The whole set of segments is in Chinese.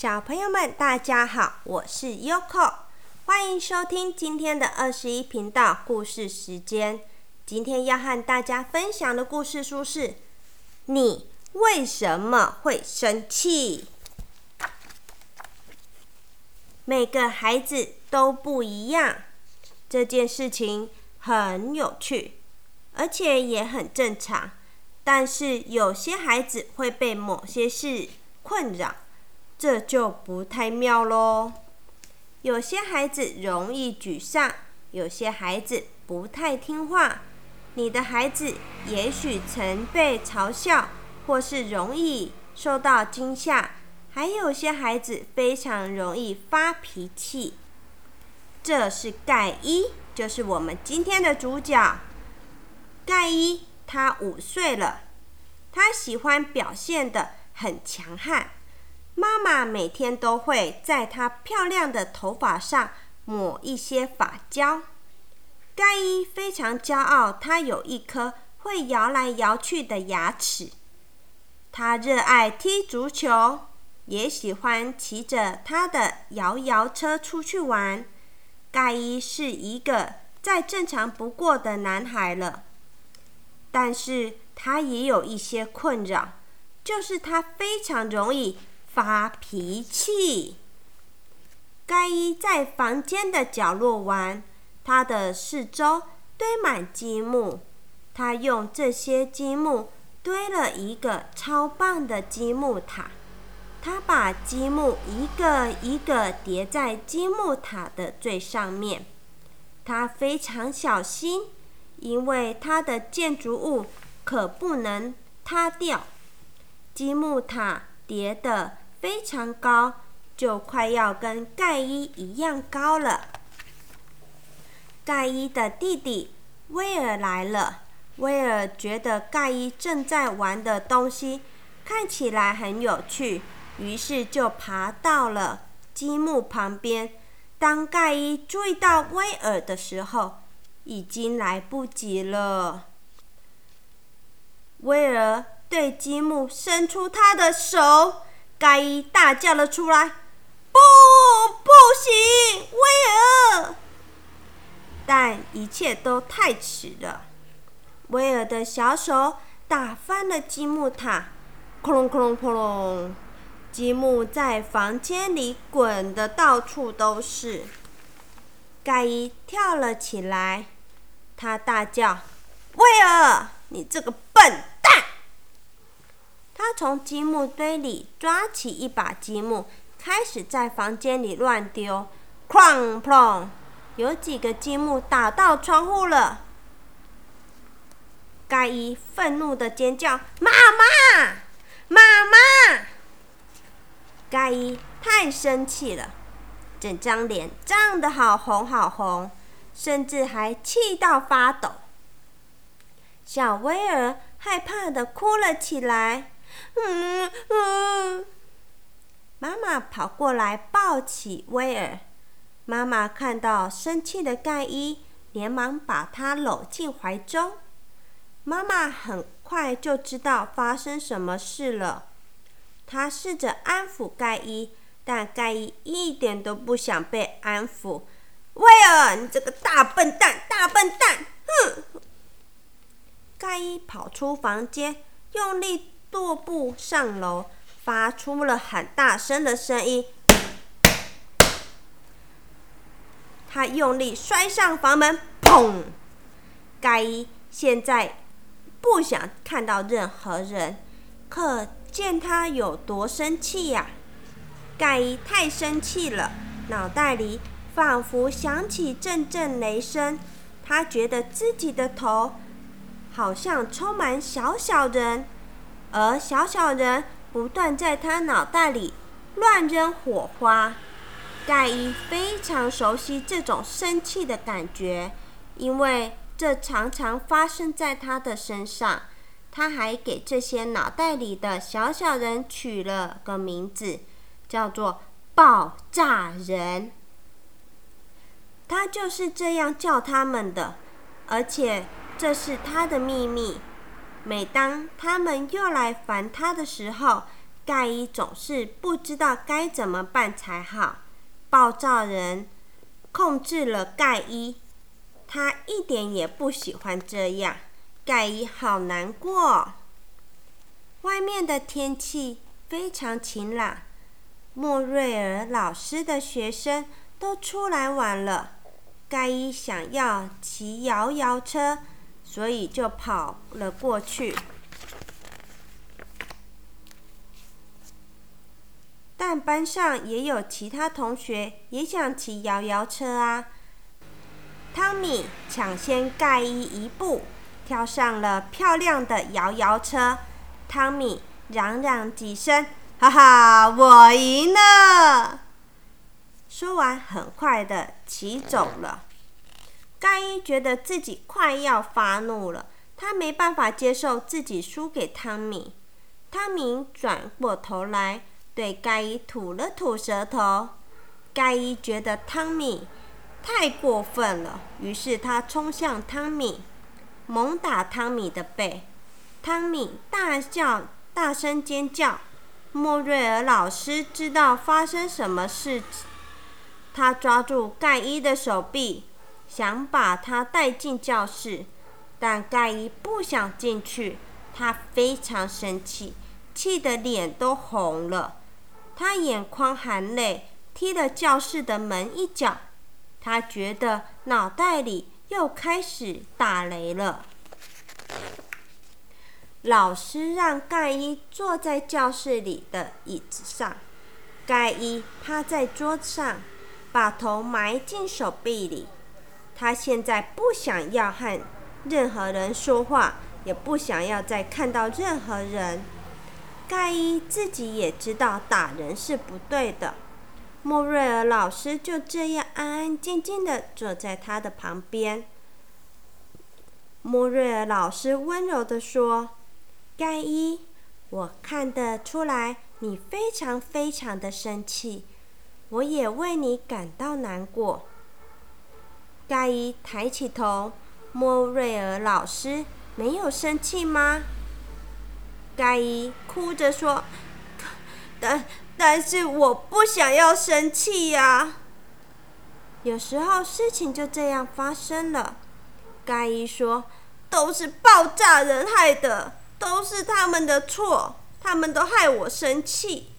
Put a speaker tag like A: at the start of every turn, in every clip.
A: 小朋友们，大家好，我是 Yoko，欢迎收听今天的二十一频道故事时间。今天要和大家分享的故事书是：你为什么会生气？每个孩子都不一样，这件事情很有趣，而且也很正常。但是有些孩子会被某些事困扰。这就不太妙喽。有些孩子容易沮丧，有些孩子不太听话。你的孩子也许曾被嘲笑，或是容易受到惊吓。还有些孩子非常容易发脾气。这是盖伊，就是我们今天的主角。盖伊他五岁了，他喜欢表现的很强悍。妈妈每天都会在她漂亮的头发上抹一些发胶。盖伊非常骄傲，他有一颗会摇来摇去的牙齿。他热爱踢足球，也喜欢骑着他的摇摇车出去玩。盖伊是一个再正常不过的男孩了，但是他也有一些困扰，就是他非常容易。发脾气。盖伊在房间的角落玩，他的四周堆满积木，他用这些积木堆了一个超棒的积木塔。他把积木一个一个叠在积木塔的最上面。他非常小心，因为他的建筑物可不能塌掉。积木塔叠的。非常高，就快要跟盖伊一样高了。盖伊的弟弟威尔来了，威尔觉得盖伊正在玩的东西看起来很有趣，于是就爬到了积木旁边。当盖伊注意到威尔的时候，已经来不及了。威尔对积木伸出他的手。盖伊大叫了出来：“不，不行，威尔！”但一切都太迟了。威尔的小手打翻了积木塔，哐隆哐隆哐隆，积木在房间里滚得到处都是。盖伊跳了起来，他大叫：“威尔，你这个笨蛋！”他从积木堆里抓起一把积木，开始在房间里乱丢，哐砰！有几个积木打到窗户了。盖伊愤怒的尖叫：“妈妈，妈妈！”盖伊太生气了，整张脸涨得好红好红，甚至还气到发抖。小威尔害怕的哭了起来。嗯嗯，妈妈跑过来抱起威尔。妈妈看到生气的盖伊，连忙把他搂进怀中。妈妈很快就知道发生什么事了。她试着安抚盖伊，但盖伊一点都不想被安抚。威尔，你这个大笨蛋，大笨蛋！哼！盖伊跑出房间，用力。踱步上楼，发出了很大声的声音。他用力摔上房门，砰！盖伊现在不想看到任何人，可见他有多生气呀！盖伊太生气了，脑袋里仿佛响起阵阵雷声。他觉得自己的头好像充满小小人。而小小人不断在他脑袋里乱扔火花，盖伊非常熟悉这种生气的感觉，因为这常常发生在他的身上。他还给这些脑袋里的小小人取了个名字，叫做“爆炸人”。他就是这样叫他们的，而且这是他的秘密。每当他们又来烦他的时候，盖伊总是不知道该怎么办才好。暴躁人控制了盖伊，他一点也不喜欢这样。盖伊好难过。外面的天气非常晴朗，莫瑞尔老师的学生都出来玩了。盖伊想要骑摇摇车，所以就跑了过去。但班上也有其他同学也想骑摇摇车啊。汤米抢先盖伊一步，跳上了漂亮的摇摇车。汤米嚷嚷几声：“哈哈，我赢了！”说完，很快的骑走了。盖伊觉得自己快要发怒了，他没办法接受自己输给汤米。汤米转过头来。对盖伊吐了吐舌头，盖伊觉得汤米太过分了，于是他冲向汤米，猛打汤米的背。汤米大叫，大声尖叫。莫瑞尔老师知道发生什么事，他抓住盖伊的手臂，想把他带进教室，但盖伊不想进去，他非常生气，气得脸都红了。他眼眶含泪，踢了教室的门一脚。他觉得脑袋里又开始打雷了。老师让盖伊坐在教室里的椅子上，盖伊趴在桌子上，把头埋进手臂里。他现在不想要和任何人说话，也不想要再看到任何人。盖伊自己也知道打人是不对的。莫瑞尔老师就这样安安静静的坐在他的旁边。莫瑞尔老师温柔的说：“盖伊，我看得出来你非常非常的生气，我也为你感到难过。”盖伊抬起头，莫瑞尔老师没有生气吗？盖伊哭着说：“但但是我不想要生气呀。有时候事情就这样发生了。”盖伊说：“都是爆炸人害的，都是他们的错，他们都害我生气。”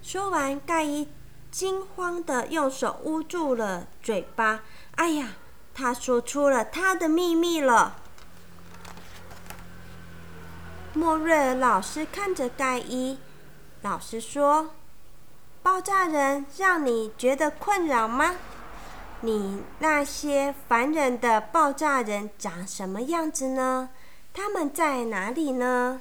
A: 说完，盖伊惊慌的用手捂住了嘴巴。哎呀，他说出了他的秘密了。莫瑞尔老师看着盖伊，老师说：“爆炸人让你觉得困扰吗？你那些烦人的爆炸人长什么样子呢？他们在哪里呢？”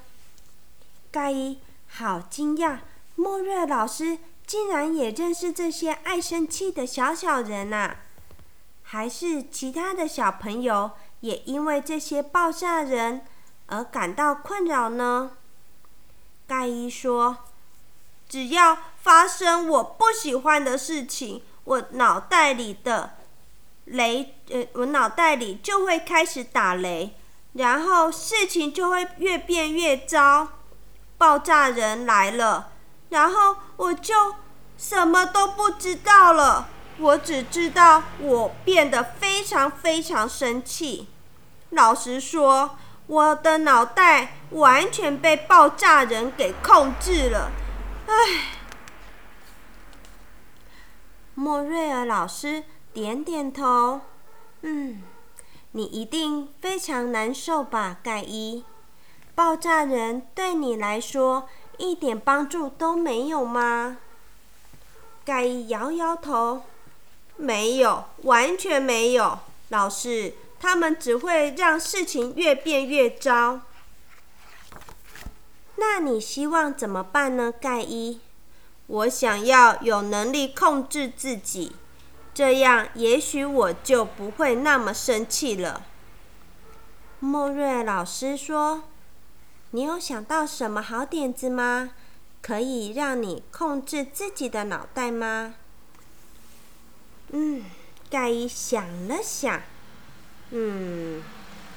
A: 盖伊好惊讶，莫瑞尔老师竟然也认识这些爱生气的小小人呐！还是其他的小朋友也因为这些爆炸人？而感到困扰呢？盖伊说：“只要发生我不喜欢的事情，我脑袋里的雷，呃，我脑袋里就会开始打雷，然后事情就会越变越糟。爆炸人来了，然后我就什么都不知道了。我只知道我变得非常非常生气。老实说。”我的脑袋完全被爆炸人给控制了，唉。莫瑞尔老师点点头，嗯，你一定非常难受吧，盖伊？爆炸人对你来说一点帮助都没有吗？盖伊摇摇头，没有，完全没有，老师。他们只会让事情越变越糟。那你希望怎么办呢，盖伊？我想要有能力控制自己，这样也许我就不会那么生气了。莫瑞老师说：“你有想到什么好点子吗？可以让你控制自己的脑袋吗？”嗯，盖伊想了想。嗯，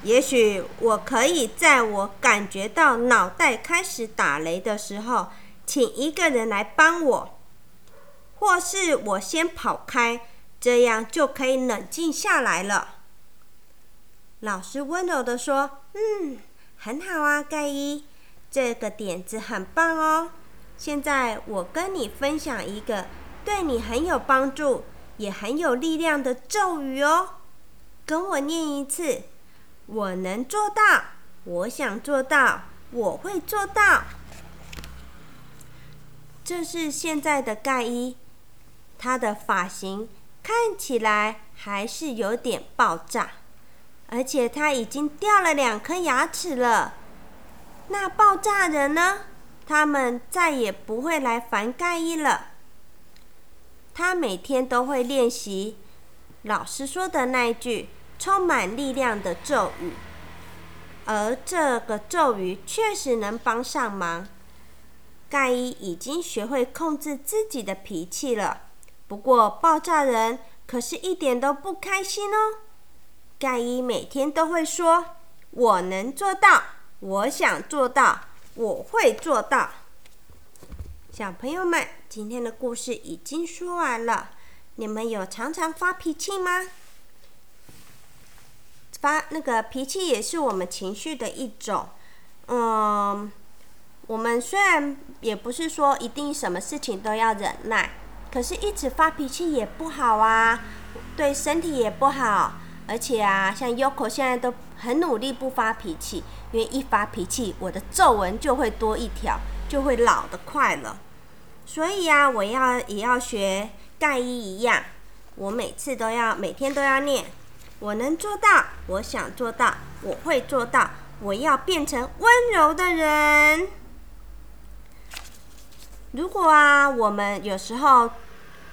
A: 也许我可以在我感觉到脑袋开始打雷的时候，请一个人来帮我，或是我先跑开，这样就可以冷静下来了。老师温柔地说：“嗯，很好啊，盖伊，这个点子很棒哦。现在我跟你分享一个对你很有帮助、也很有力量的咒语哦，跟我念一次。”我能做到，我想做到，我会做到。这是现在的盖伊，他的发型看起来还是有点爆炸，而且他已经掉了两颗牙齿了。那爆炸人呢？他们再也不会来烦盖伊了。他每天都会练习老师说的那一句。充满力量的咒语，而这个咒语确实能帮上忙。盖伊已经学会控制自己的脾气了，不过爆炸人可是一点都不开心哦。盖伊每天都会说：“我能做到，我想做到，我会做到。”小朋友们，今天的故事已经说完了。你们有常常发脾气吗？发那个脾气也是我们情绪的一种，嗯，我们虽然也不是说一定什么事情都要忍耐，可是一直发脾气也不好啊，对身体也不好。而且啊，像 Yoko 现在都很努力不发脾气，因为一发脾气，我的皱纹就会多一条，就会老得快了。所以啊，我要也要学盖伊一样，我每次都要每天都要念。我能做到，我想做到，我会做到。我要变成温柔的人。如果啊，我们有时候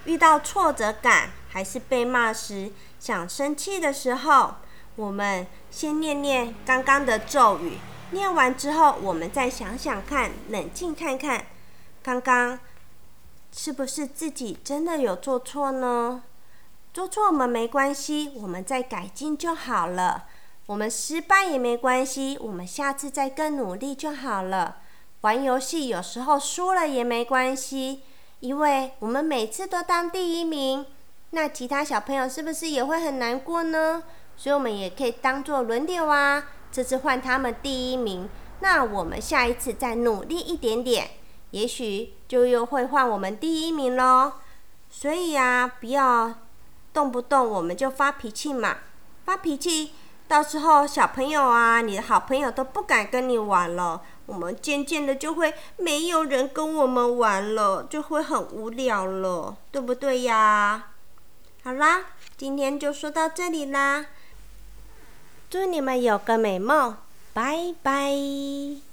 A: 遇到挫折感，还是被骂时，想生气的时候，我们先念念刚刚的咒语。念完之后，我们再想想看，冷静看看，刚刚是不是自己真的有做错呢？做错我们没关系，我们再改进就好了。我们失败也没关系，我们下次再更努力就好了。玩游戏有时候输了也没关系，因为我们每次都当第一名，那其他小朋友是不是也会很难过呢？所以，我们也可以当做轮流啊。这次换他们第一名，那我们下一次再努力一点点，也许就又会换我们第一名喽。所以呀，不要。动不动我们就发脾气嘛，发脾气，到时候小朋友啊，你的好朋友都不敢跟你玩了，我们渐渐的就会没有人跟我们玩了，就会很无聊了，对不对呀？好啦，今天就说到这里啦，祝你们有个美梦，拜拜。